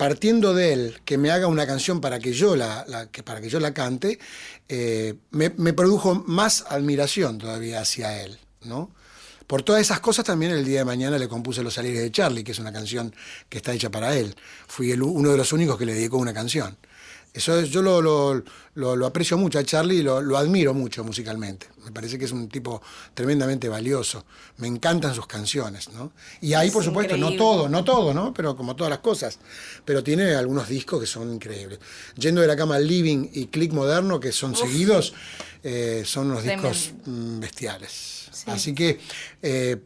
partiendo de él, que me haga una canción para que yo la, que, para que yo la cante, eh, me, produjo más admiración todavía hacia él, ¿no? Por todas esas cosas también el día de mañana le compuse Los Salires de Charlie, que es una canción que está hecha para él. Fui uno de los únicos que le dedicó una canción. Eso yo lo, aprecio mucho a Charlie y lo, admiro mucho musicalmente. Me parece que es un tipo tremendamente valioso. Me encantan sus canciones, ¿no? Y ahí, por supuesto, no todo, no todo, ¿no? Pero como todas las cosas. Pero tiene algunos discos que son increíbles. Yendo de la cama Living y Click Moderno, que son seguidos, eh, son unos discos mm, bestiales. Así que... Eh,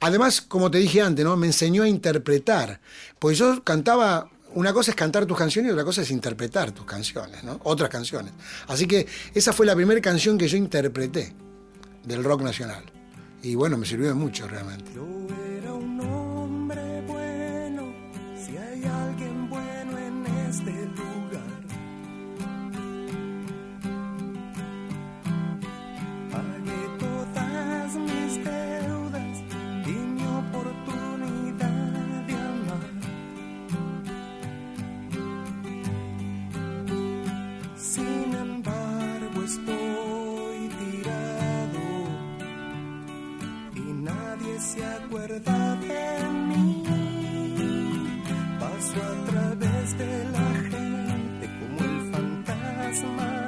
además, como te dije antes, ¿no? Me enseñó a interpretar. Pues yo cantaba una cosa es cantar tus canciones y otra cosa es interpretar tus canciones, ¿no? Otras canciones. Así que esa fue la primera canción que yo interpreté del rock nacional. Y bueno, me sirvió de mucho realmente. Yo era un hombre bueno, si hay alguien bueno en este recuerda de mí. Paso a través de la gente como el fantasma.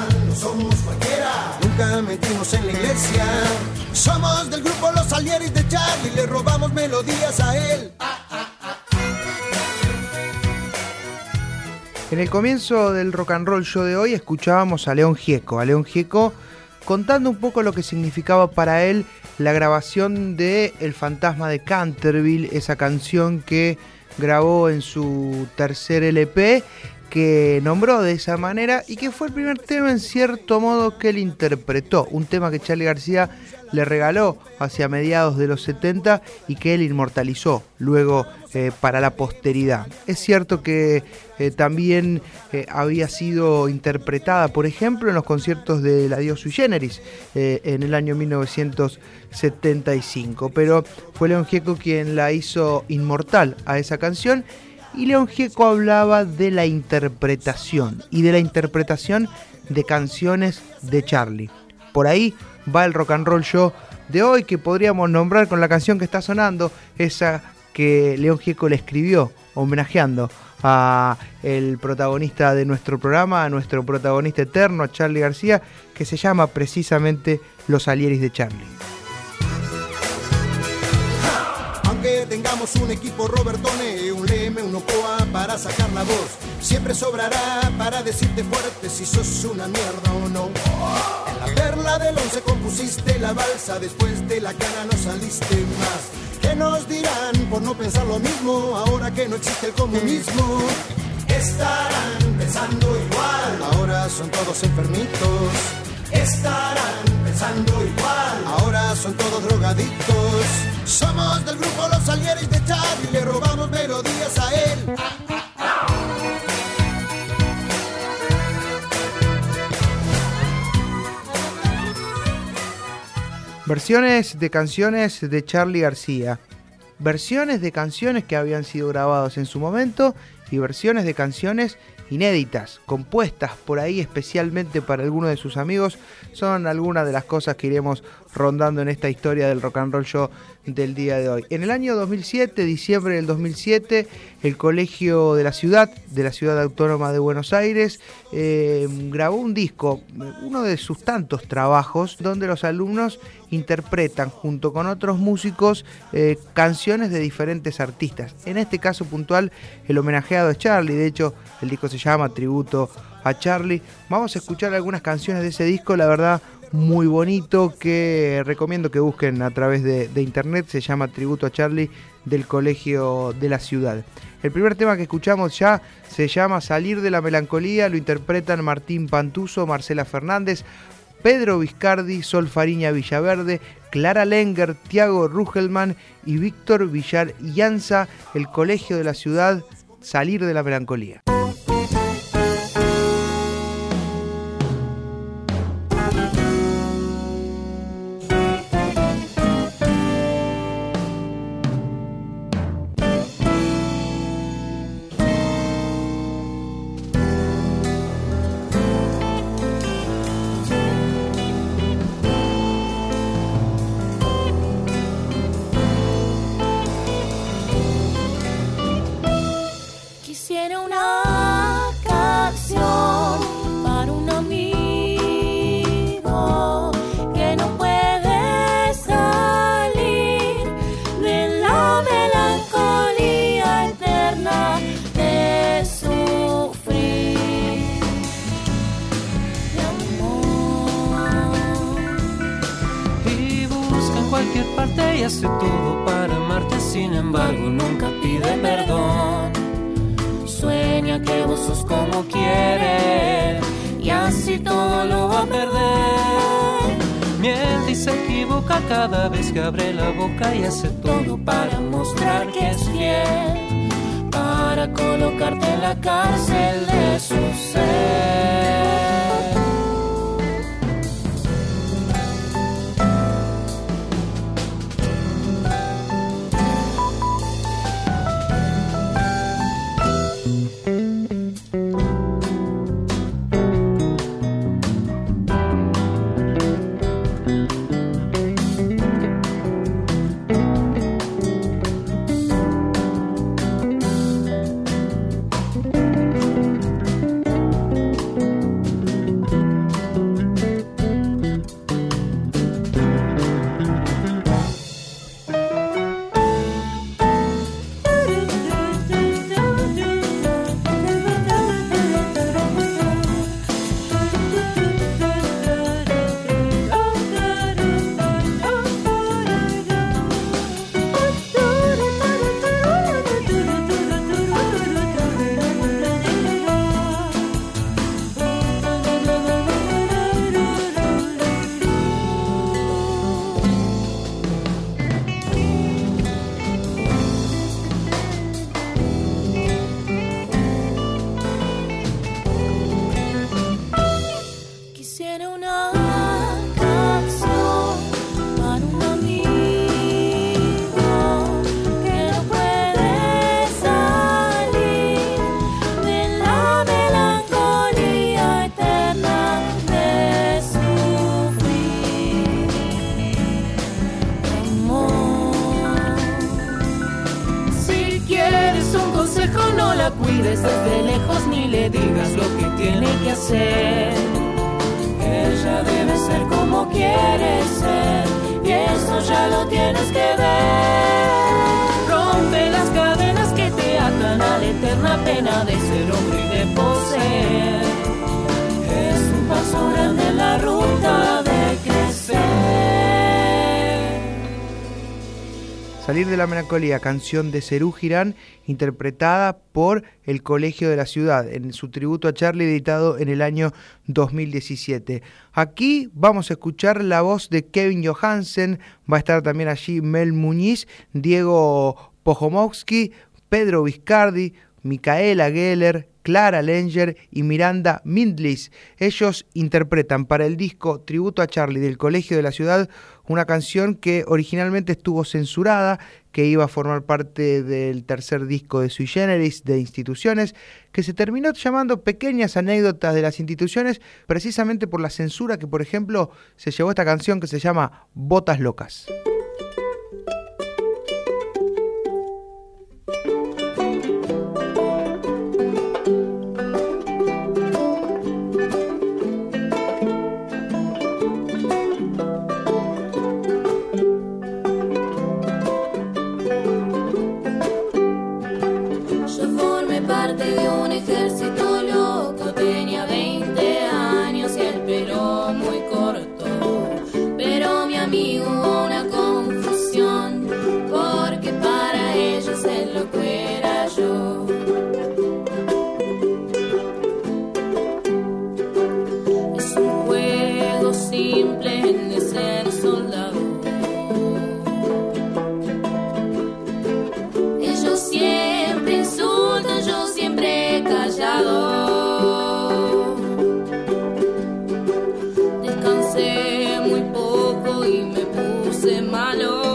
somos cualquiera. Nunca metimos en la iglesia. Somos del grupo Los Alieris de Charlie, le robamos melodías a él. En el comienzo del rock and roll show de hoy escuchábamos a León Gieco, a León Gieco contando un poco lo que significaba para él la grabación de El fantasma de Canterville, esa canción que grabó en su tercer LP que nombró de esa manera y que fue el primer tema en cierto modo que él interpretó, un tema que Charlie García le regaló hacia mediados de los 70 y que él inmortalizó luego eh, para la posteridad. Es cierto que eh, también eh, había sido interpretada, por ejemplo, en los conciertos de La Dios Sui en el año 1975, pero fue León Gieco quien la hizo inmortal a esa canción y León Gieco hablaba de la interpretación y de la interpretación de canciones de Charlie. Por ahí va el rock and roll show de hoy que podríamos nombrar con la canción que está sonando, esa que León Gieco le escribió homenajeando a el protagonista de nuestro programa, a nuestro protagonista eterno, Charlie García, que se llama precisamente Los Alieris de Charlie. Tengamos un equipo Robertone, un Leme, un Ocoa para sacar la voz. Siempre sobrará para decirte fuerte si sos una mierda o no. En la perla del once compusiste la balsa, después de la cana no saliste más. ¿Qué nos dirán por no pensar lo mismo ahora que no existe el comunismo? Estarán pensando igual, ahora son todos enfermitos. Estarán pensando igual, ahora son todos drogadictos. Somos del grupo Los Salieres de Charlie, le robamos melodías a él. Versiones de canciones de Charlie García. Versiones de canciones que habían sido grabadas en su momento y versiones de canciones inéditas, compuestas por ahí especialmente para algunos de sus amigos, son algunas de las cosas que iremos rondando en esta historia del rock and roll show del día de hoy. En el año 2007, diciembre del 2007, el Colegio de la Ciudad, de la Ciudad Autónoma de Buenos Aires, eh, grabó un disco, uno de sus tantos trabajos, donde los alumnos interpretan junto con otros músicos eh, canciones de diferentes artistas. En este caso puntual, el homenajeado es Charlie, de hecho el disco se llama Tributo a Charlie. Vamos a escuchar algunas canciones de ese disco, la verdad muy bonito que recomiendo que busquen a través de, internet, se llama Tributo a Charlie del Colegio de la Ciudad. El primer tema que escuchamos ya se llama Salir de la Melancolía, lo interpretan Martín Pantuso, Marcela Fernández, Pedro Viscardi, Sol Fariña Villaverde, Clara Lenger, Tiago Rugelman y Víctor Villar Llanza, el Colegio de la Ciudad, Salir de la Melancolía. Salir de la melancolía, canción de Cerú Girán, interpretada por el Colegio de la Ciudad, en su tributo a Charlie, editado en el año 2017. Aquí vamos a escuchar la voz de Kevin Johansen, va a estar también allí Mel Muñiz, Diego Pojomowski, Pedro Viscardi, Micaela Geller, Clara Lenger y Miranda Mindlis. Ellos interpretan para el disco Tributo a Charlie del Colegio de la Ciudad una canción que originalmente estuvo censurada, que iba a formar parte del tercer disco de Sui Generis de instituciones, que se terminó llamando Pequeñas anécdotas de las instituciones, precisamente por la censura que, por ejemplo, se llevó esta canción que se llama Botas Locas. Se cambiarían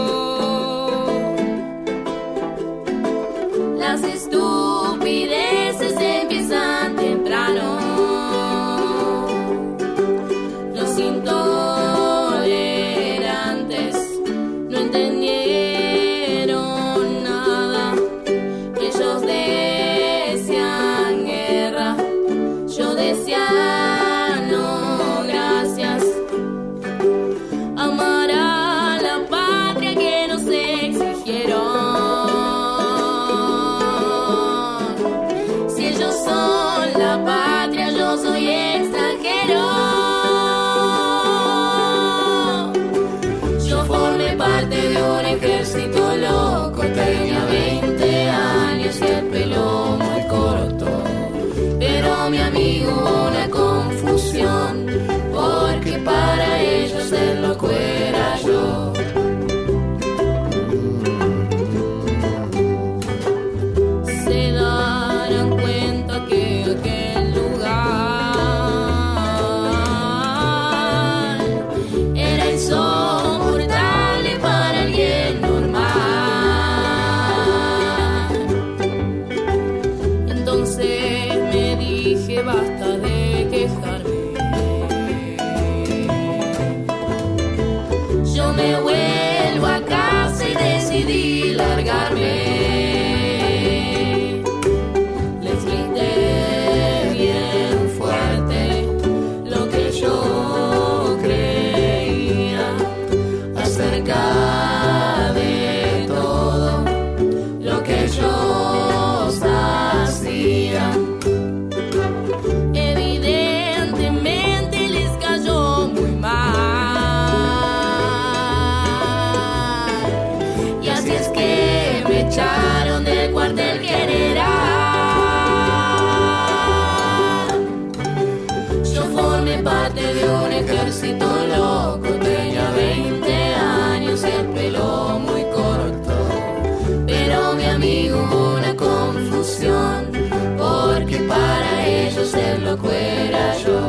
todos los papeles.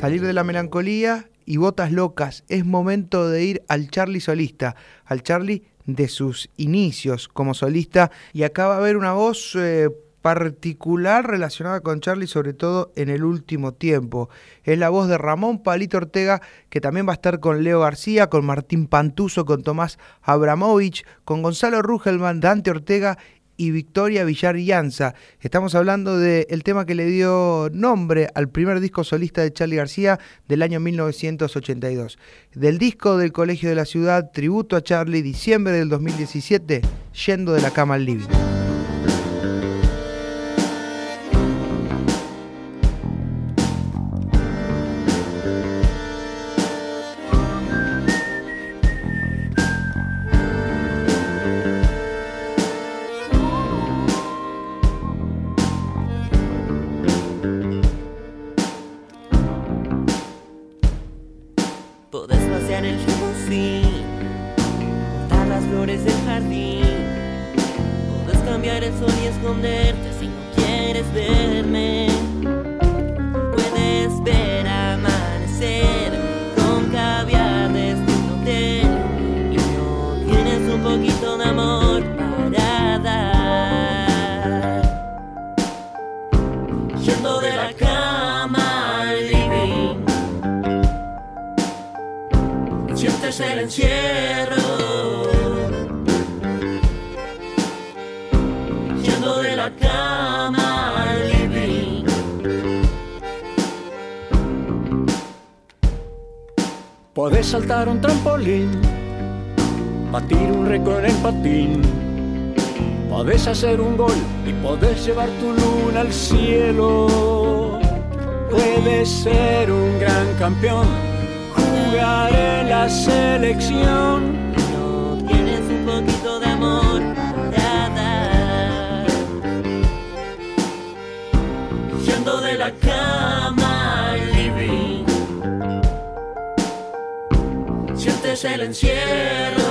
Salir de la melancolía y botas locas. Es momento de ir al Charlie solista, al Charlie de sus inicios como solista. Y acá va a haber una voz eh, particular relacionada con Charlie, sobre todo en el último tiempo. Es la voz de Ramón Palito Ortega, que también va a estar con Leo García, con Martín Pantuso, con Tomás Abramovich, con Gonzalo Rugelman, Dante Ortega y Victoria Villar Llanza. Estamos hablando del tema que le dio nombre al primer disco solista de Charlie García del año 1982. Del disco del Colegio de la Ciudad, Tributo a Charlie, diciembre del 2017, Yendo de la cama al living. Saltar un trampolín, batir un récord en patín. Podés hacer un gol y podés llevar tu luna al cielo. Puedes ser un gran campeón, jugar en la selección. Sientes el encierro.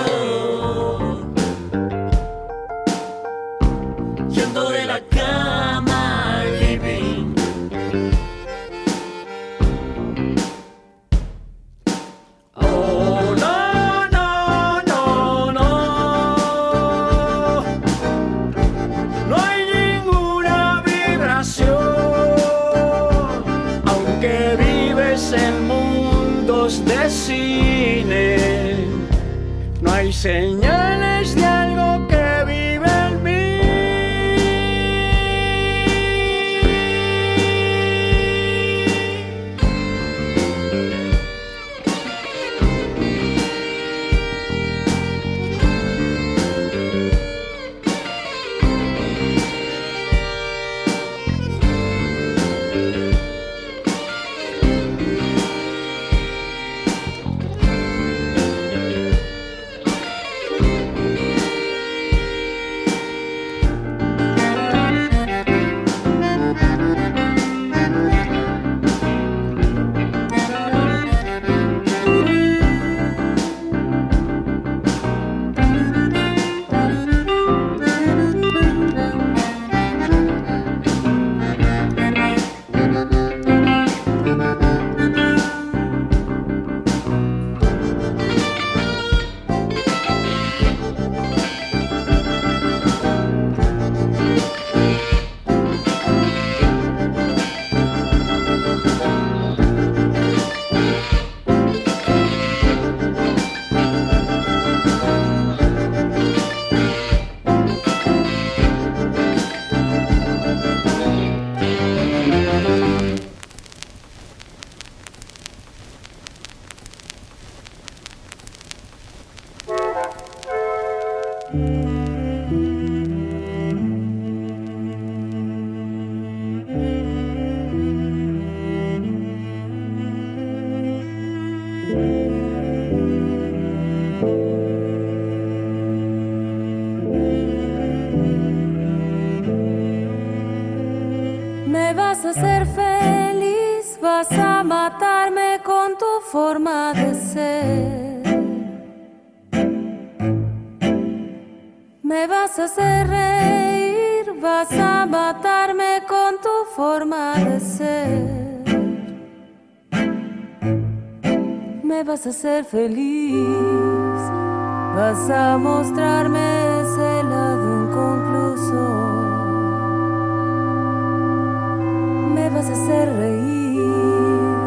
Vas a hacer feliz, vas a mostrarme ese lado inconcluso. Me vas a hacer reír,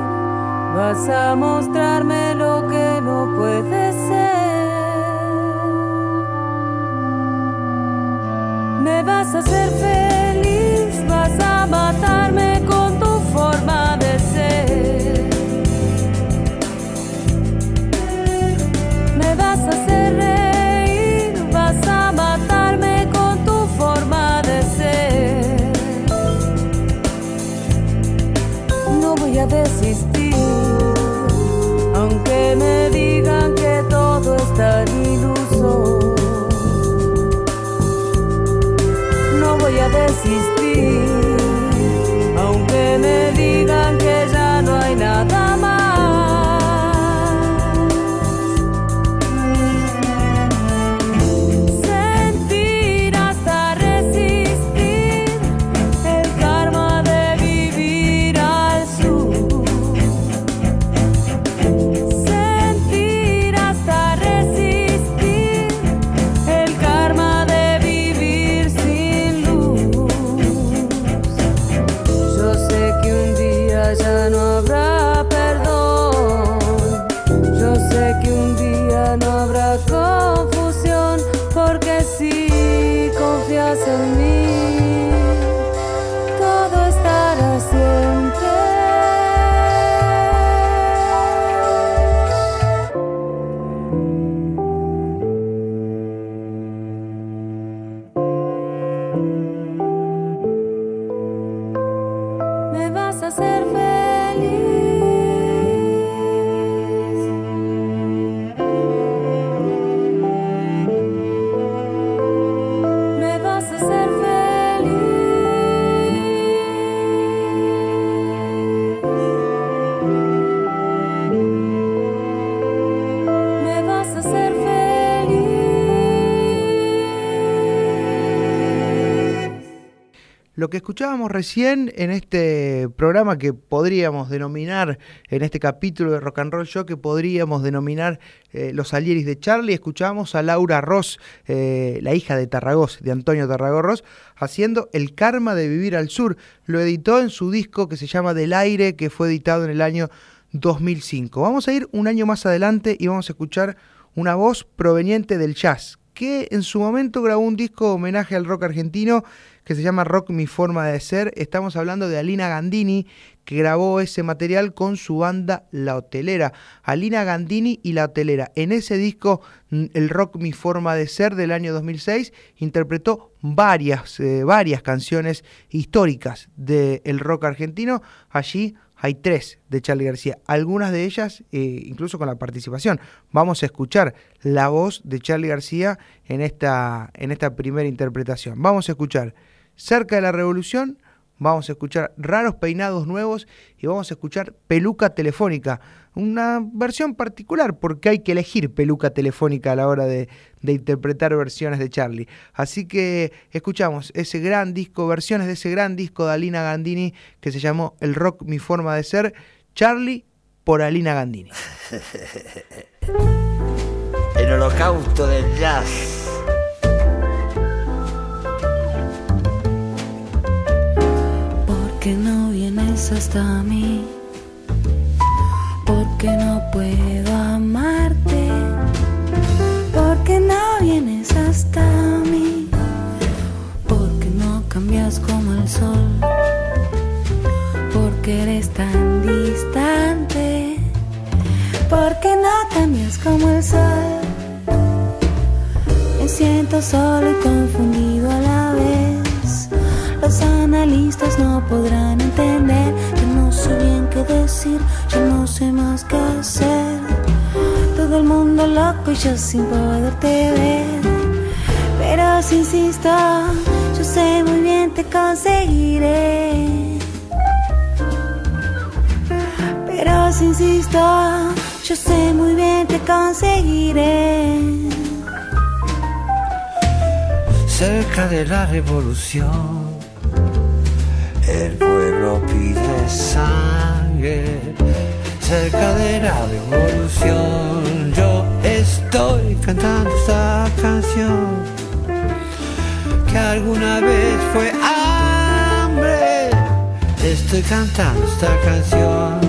vas a mostrarme lo que no puede ser. Me vas a hacer feliz, voy que escuchábamos recién en este programa que podríamos denominar, en este capítulo de Rock and Roll Show, que podríamos denominar eh, Los Alieris de Charlie, escuchábamos a Laura Ross, eh, la hija de Tarragós, de Antonio Tarragó Ross, haciendo El Karma de Vivir al Sur. Lo editó en su disco que se llama Del Aire, que fue editado en el año 2005. Vamos a ir un año más adelante y vamos a escuchar una voz proveniente del jazz, que en su momento grabó un disco homenaje al rock argentino que se llama Rock Mi Forma de Ser. Estamos hablando de Alina Gandini, que grabó ese material con su banda La Hotelera. Alina Gandini y La Hotelera. En ese disco, mm, el Rock Mi Forma de Ser del año 2006, interpretó varias, eh, varias canciones históricas del rock argentino. Allí hay tres de Charlie García, algunas de ellas eh, incluso con la participación. Vamos a escuchar la voz de Charlie García en esta, en esta primera interpretación. Vamos a escuchar Cerca de la Revolución, vamos a escuchar Raros Peinados Nuevos y vamos a escuchar Peluca Telefónica. Una versión particular porque hay que elegir peluca telefónica a la hora de, interpretar versiones de Charlie. Así que escuchamos ese gran disco, versiones de ese gran disco de Alina Gandini que se llamó El Rock Mi Forma de Ser, Charlie por Alina Gandini. El holocausto del jazz. ¿Por qué no vienes hasta mí? Porque no puedo amarte. Porque no vienes hasta mí. Porque no cambias como el sol. Porque eres tan distante. Porque no cambias como el sol. Me siento solo y confundido a la vez. Los analistas no podrán entender que no sé bien qué decir, yo no sé más qué hacer. Todo el mundo loco y yo sin poderte ver. Pero si insisto, yo sé muy bien te conseguiré. Pero si insisto, yo sé muy bien te conseguiré. Cerca de la revolución el pueblo pide sangre cerca de la revolución. Yo estoy cantando esta canción que alguna vez fue hambre. Estoy cantando esta canción.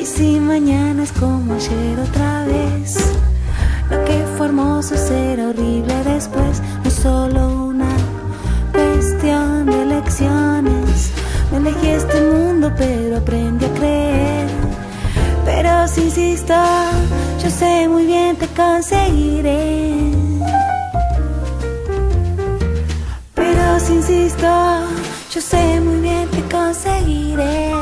Y si mañana es como ayer otra vez, lo que fue hermoso será horrible después, no solo alejé este mundo, pero aprendí a creer. Pero si insisto, yo sé muy bien te conseguiré. Pero si insisto, yo sé muy bien te conseguiré.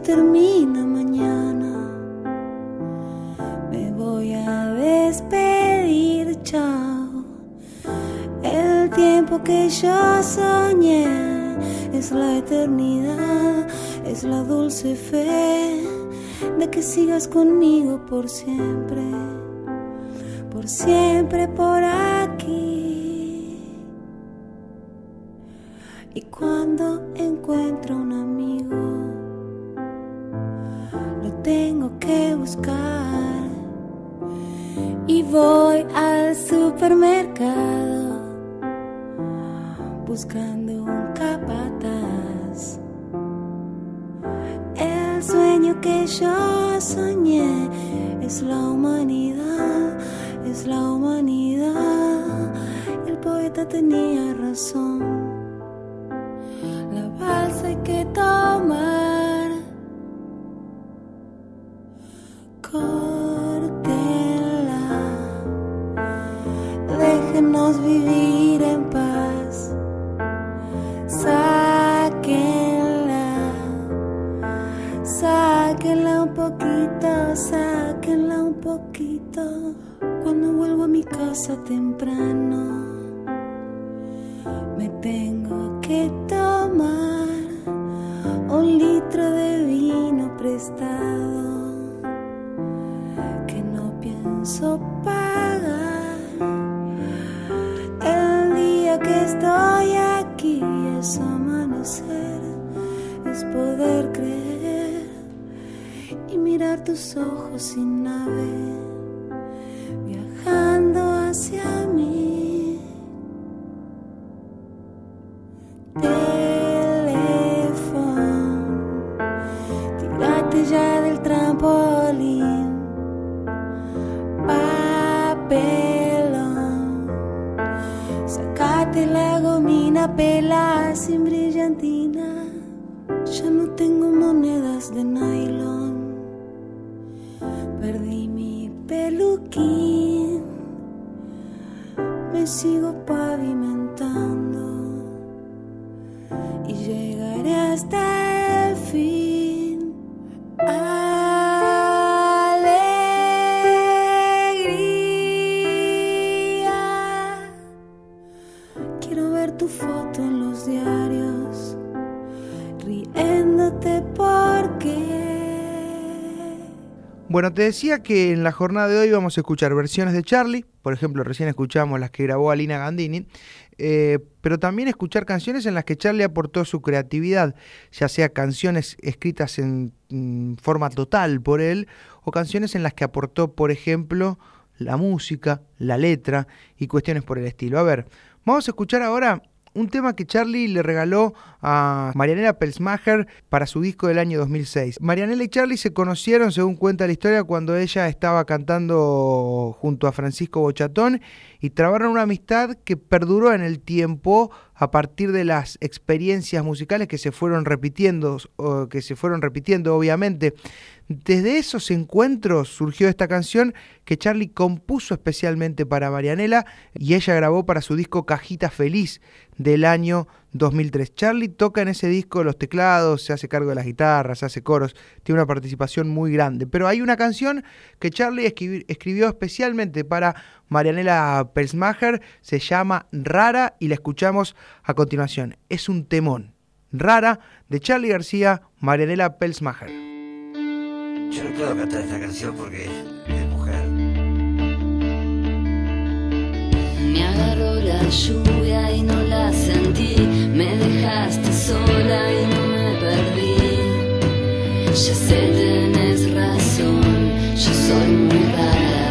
Termina mañana. Me voy a despedir, chao. El tiempo que yo soñé es la eternidad, es la dulce fe de que sigas conmigo por siempre por siempre por. Buscando un capataz. El sueño que yo soñé es la humanidad, es la humanidad. El poeta tenía razón. Sigo Bueno, te decía que en la jornada de hoy vamos a escuchar versiones de Charlie, por ejemplo, recién escuchamos las que grabó Alina Gandini, eh, pero también escuchar canciones en las que Charlie aportó su creatividad, ya sea canciones escritas en mm, forma total por él, o canciones en las que aportó, por ejemplo, la música, la letra y cuestiones por el estilo. A ver, vamos a escuchar ahora un tema que Charlie le regaló a Marianela Pelsmacher para su disco del año 2006. Marianela y Charlie se conocieron, según cuenta la historia, cuando ella estaba cantando junto a Francisco Bochatón y trabaron una amistad que perduró en el tiempo a partir de las experiencias musicales que se fueron repitiendo, que se fueron repitiendo obviamente. Desde esos encuentros surgió esta canción que Charlie compuso especialmente para Marianela y ella grabó para su disco Cajita Feliz del año 2003. Charlie toca en ese disco los teclados, se hace cargo de las guitarras, hace coros, tiene una participación muy grande. Pero hay una canción que Charlie escribi- escribió especialmente para Marianela Pelsmacher, se llama Rara y la escuchamos a continuación. Es un temón. Rara de Charlie García, Marianela Pelsmacher. Yo no puedo cantar esta canción porque es mujer. Me agarró la lluvia y no la sentí. Me dejaste sola y no me perdí. Ya sé, tenés razón, yo soy muy rara.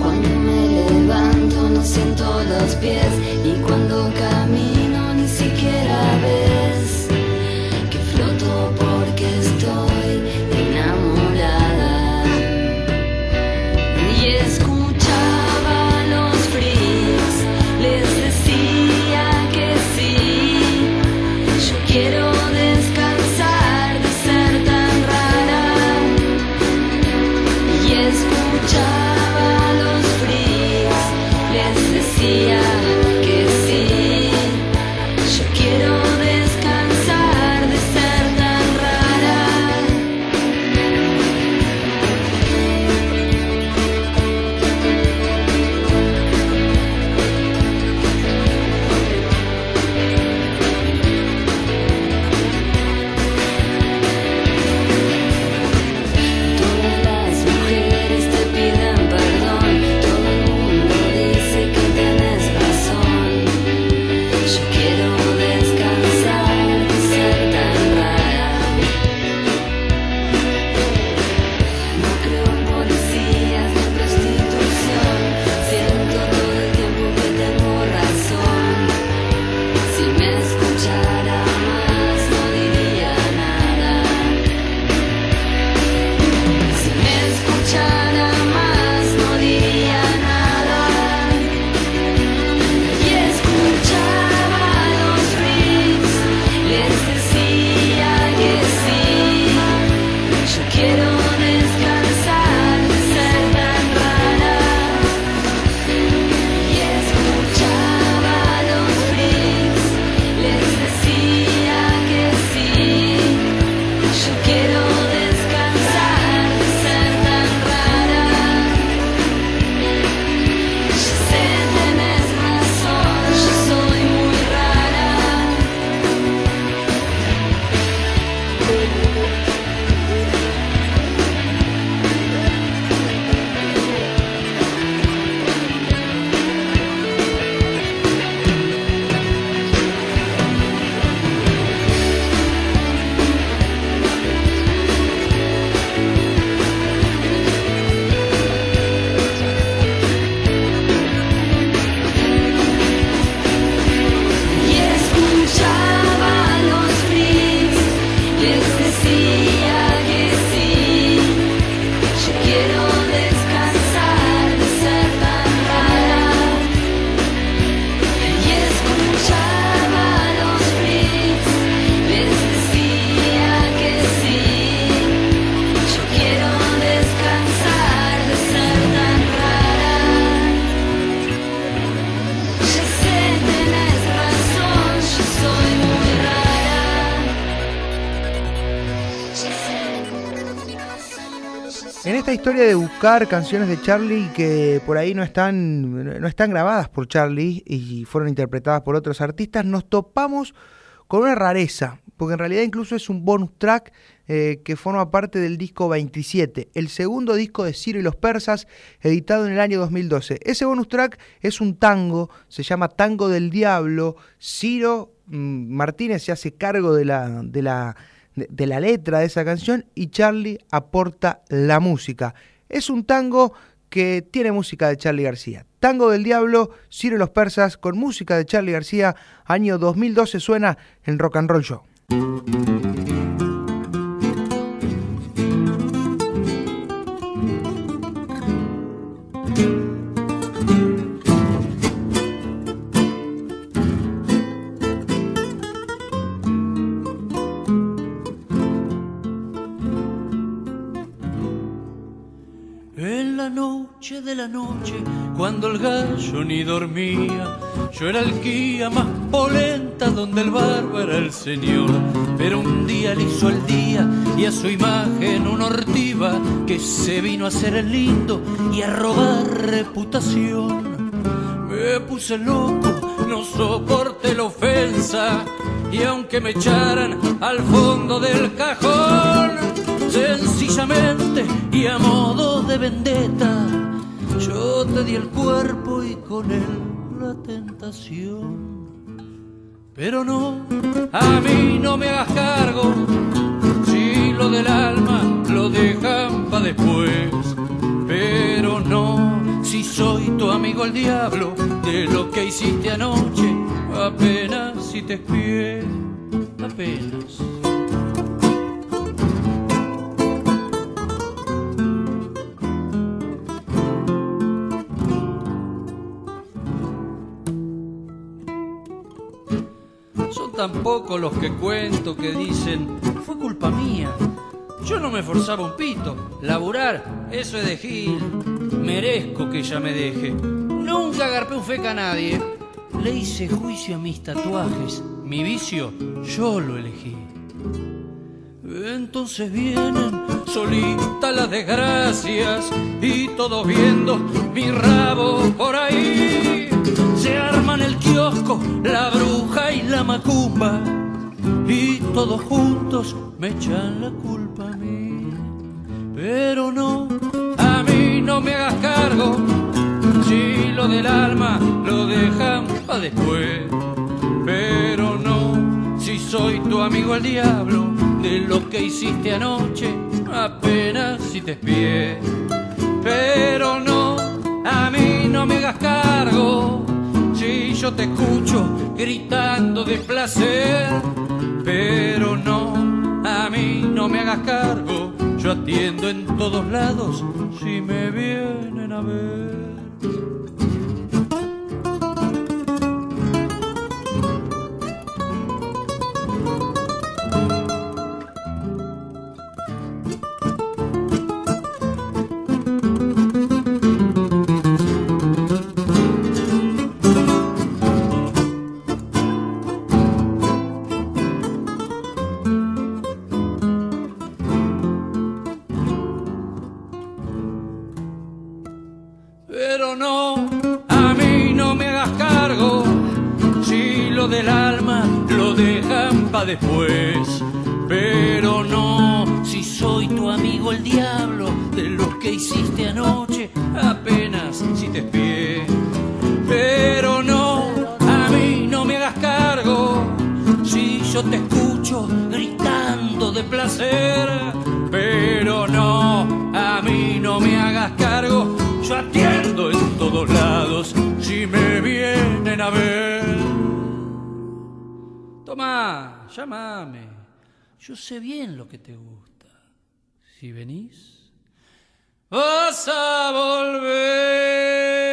Cuando me levanto no siento los pies En esta historia de buscar canciones de Charlie que por ahí no están, no están grabadas por Charlie y fueron interpretadas por otros artistas, nos topamos con una rareza, porque en realidad incluso es un bonus track eh, que forma parte del disco 27, el segundo disco de Ciro y los Persas, editado en el año 2012. Ese bonus track es un tango, se llama Tango del Diablo. Ciro mm, Martínez se hace cargo de la, de la de, la letra de esa canción y Charlie aporta la música. Es un tango que tiene música de Charlie García. Tango del Diablo, Ciro los Persas, con música de Charlie García, año 2012 suena en Rock and Roll Show. De la noche, cuando el gallo ni dormía, yo era el guía más polenta donde el barba era el señor. Pero un día le hizo el día y a su imagen una ortiva que se vino a hacer el lindo y a robar reputación. Me puse loco, no soporté la ofensa y aunque me echaran al fondo del cajón, sencillamente y a modo de vendetta, yo te di el cuerpo y con él la tentación. Pero no, a mí no me hagas cargo, si lo del alma lo dejan pa' después. Pero no, si soy tu amigo el diablo, de lo que hiciste anoche, apenas si te espié, apenas. Son los que cuento que dicen, fue culpa mía. Yo no me forzaba un pito. Laburar, eso es de Gil. Merezco que ella me deje. Nunca agarpé un feca a nadie. Le hice juicio a mis tatuajes. Mi vicio, yo lo elegí. Entonces vienen solitas las desgracias y todos viendo mi rabo por ahí. Se arman el kiosco, la bruja y la macumba y todos juntos me echan la culpa a mí. Pero no, a mí no me hagas cargo, si lo del alma lo dejan pa' después. Pero no, si soy tu amigo el diablo, de lo que hiciste anoche, apenas si te espié. Pero no, a mí no me hagas cargo, si yo te escucho gritando de placer. Pero no, a mí no me hagas cargo, yo atiendo en todos lados si me vienen a ver. Que te gusta. Si venís, vas a volver.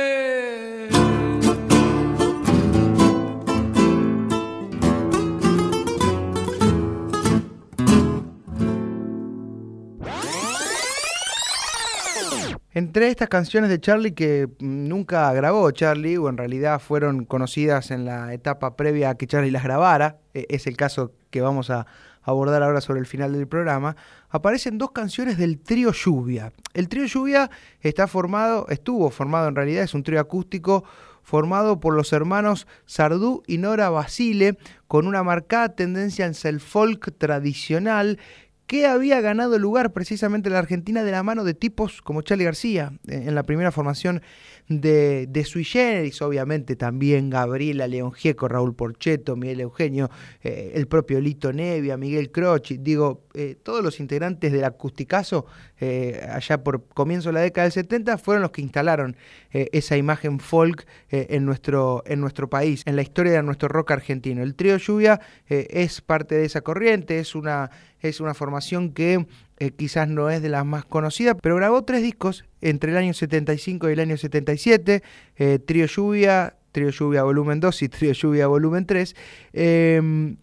Entre estas canciones de Charlie que nunca grabó Charlie, o en realidad fueron conocidas en la etapa previa a que Charlie las grabara, e- es el caso que vamos a abordar ahora sobre el final del programa, aparecen dos canciones del trío Lluvia. El trío Lluvia está formado, estuvo formado en realidad, es un trío acústico formado por los hermanos Sardú y Nora Basile, con una marcada tendencia hacia el folk tradicional que había ganado lugar precisamente en la Argentina de la mano de tipos como Charlie García, en la primera formación de, de Sui Generis, obviamente también Gabriela León Raúl Porcheto, Miguel Eugenio, eh, el propio Lito Nevia, Miguel Croci, digo, eh, todos los integrantes del Acusticazo, eh, allá por comienzo de la década del 70, fueron los que instalaron esa imagen folk en, nuestro, en nuestro país, en la historia de nuestro rock argentino. El trío Lluvia es parte de esa corriente, es una, es una formación que eh, quizás no es de las más conocidas, pero grabó tres discos entre el año 75 y el año 77, eh, Trío Lluvia, Trío Lluvia Volumen 2 y Trío Lluvia Volumen 3. eh,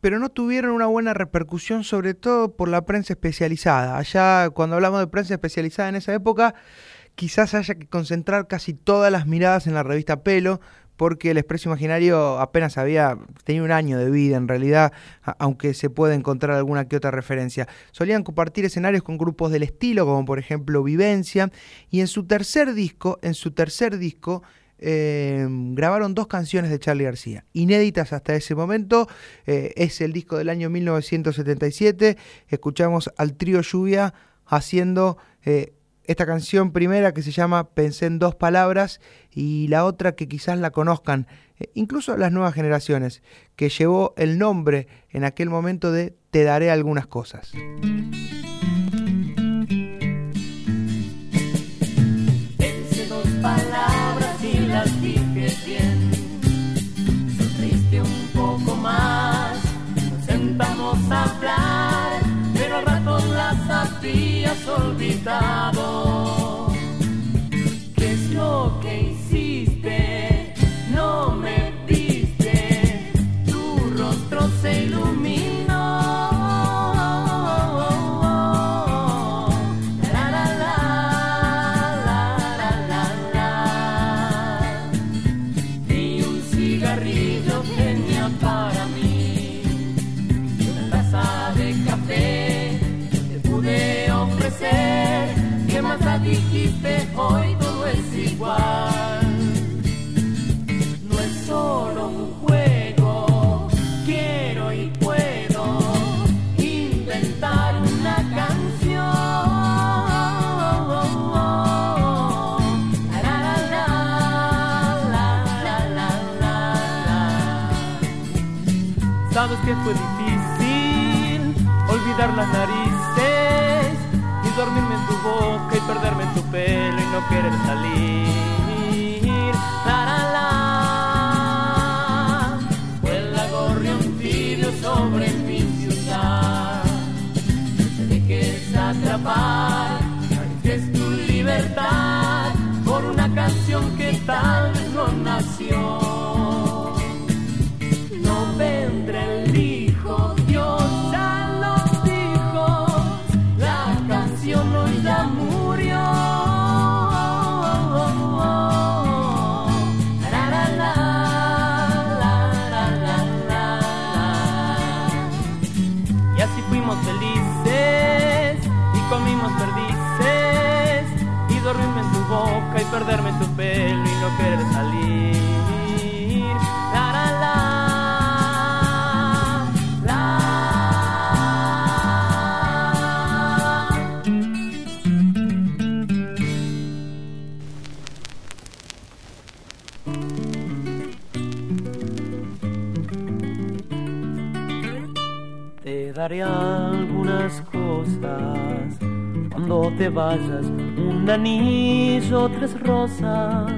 pero no tuvieron una buena repercusión, sobre todo por la prensa especializada. Allá, cuando hablamos de prensa especializada en esa época, quizás haya que concentrar casi todas las miradas en la revista Pelo, porque el Expreso Imaginario apenas había, tenía un año de vida en realidad, aunque se puede encontrar alguna que otra referencia. Solían compartir escenarios con grupos del estilo, como por ejemplo Vivencia, y en su tercer disco, en su tercer disco, eh, grabaron dos canciones de Charlie García, inéditas hasta ese momento. eh, es el disco del año 1977. Escuchamos al trío Lluvia haciendo eh, esta canción primera que se llama Pensé en dos palabras y la otra que quizás la conozcan, eh, incluso las nuevas generaciones, que llevó el nombre en aquel momento de Te daré algunas cosas. Fue difícil olvidar las narices y dormirme en tu boca y perderme en tu pelo y no querer salir. La, la, la. Vuela gorrión tibio sobre mi ciudad. Te dejes atrapar, es tu libertad por una canción que tal vez no nació. Perderme en tu pelo y no querer salir. La, la, la, la. Te daré algunas cosas cuando te vayas, un anillo, tres rosas.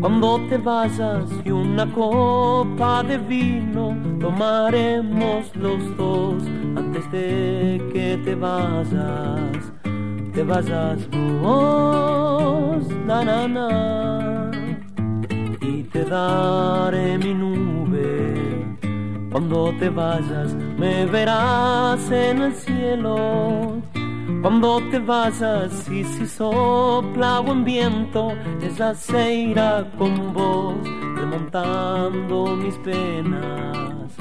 Cuando te vayas y una copa de vino tomaremos los dos antes de que te vayas, te vayas vos, na na y te daré mi nube. Cuando te vayas me verás en el cielo Cuando te vayas y si sopla buen viento, ella se irá con vos, remontando mis penas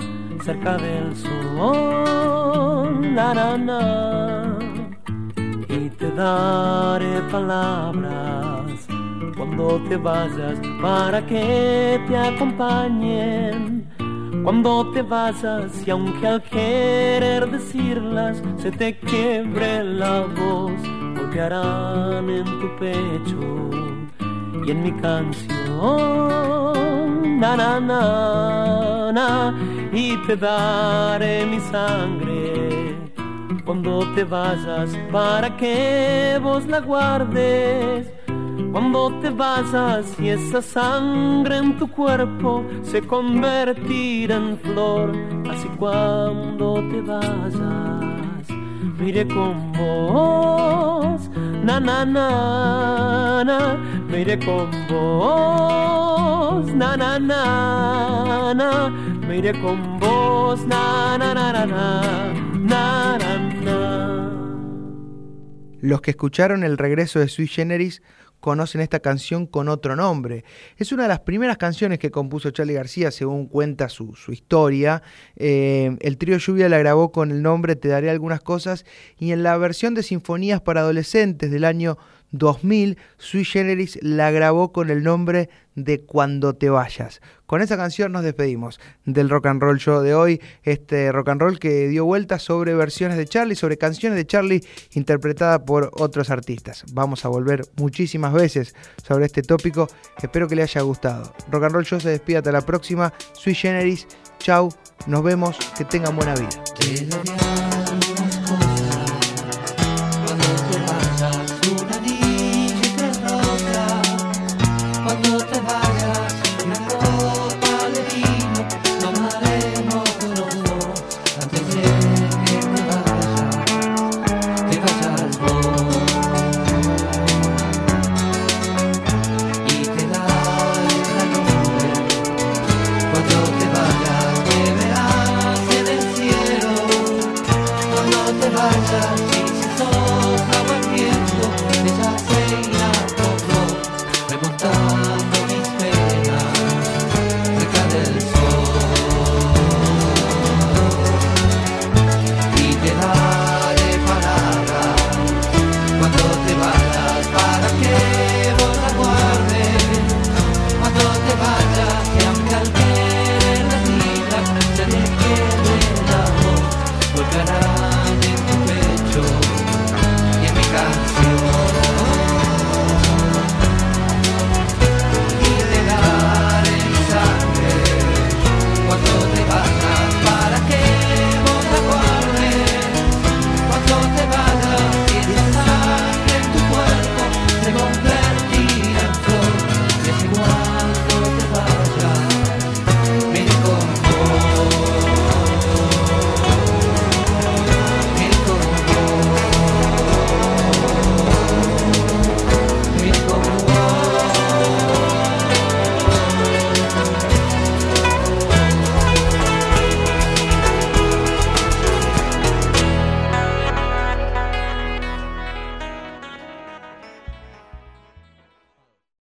cerca del sol. La, la, la. Y te daré palabras cuando te vayas para que te acompañen. Cuando te vayas y aunque al querer decirlas se te quiebre la voz, golpearán en tu pecho y en mi canción, na na na na, y te daré mi sangre cuando te vayas para que vos la guardes. Cuando te vayas y esa sangre en tu cuerpo se convertirá en flor, así cuando te vayas, mire con vos, na na na na, mire con vos, na na na na, mire con vos, na na na na na, na na na. Los que escucharon el regreso de Sui Generis conocen esta canción con otro nombre. Es una de las primeras canciones que compuso Charlie García, según cuenta su, su historia. Eh, el trío Lluvia la grabó con el nombre Te daré algunas cosas y en la versión de Sinfonías para Adolescentes del año 2000, Sui Generis la grabó con el nombre de Cuando te vayas. Con esa canción nos despedimos del rock and roll show de hoy, este rock and roll que dio vueltas sobre versiones de Charlie, sobre canciones de Charlie interpretadas por otros artistas. Vamos a volver muchísimas veces sobre este tópico, espero que le haya gustado. Rock and roll show se despide hasta la próxima, Sui Generis, chau, nos vemos, que tengan buena vida.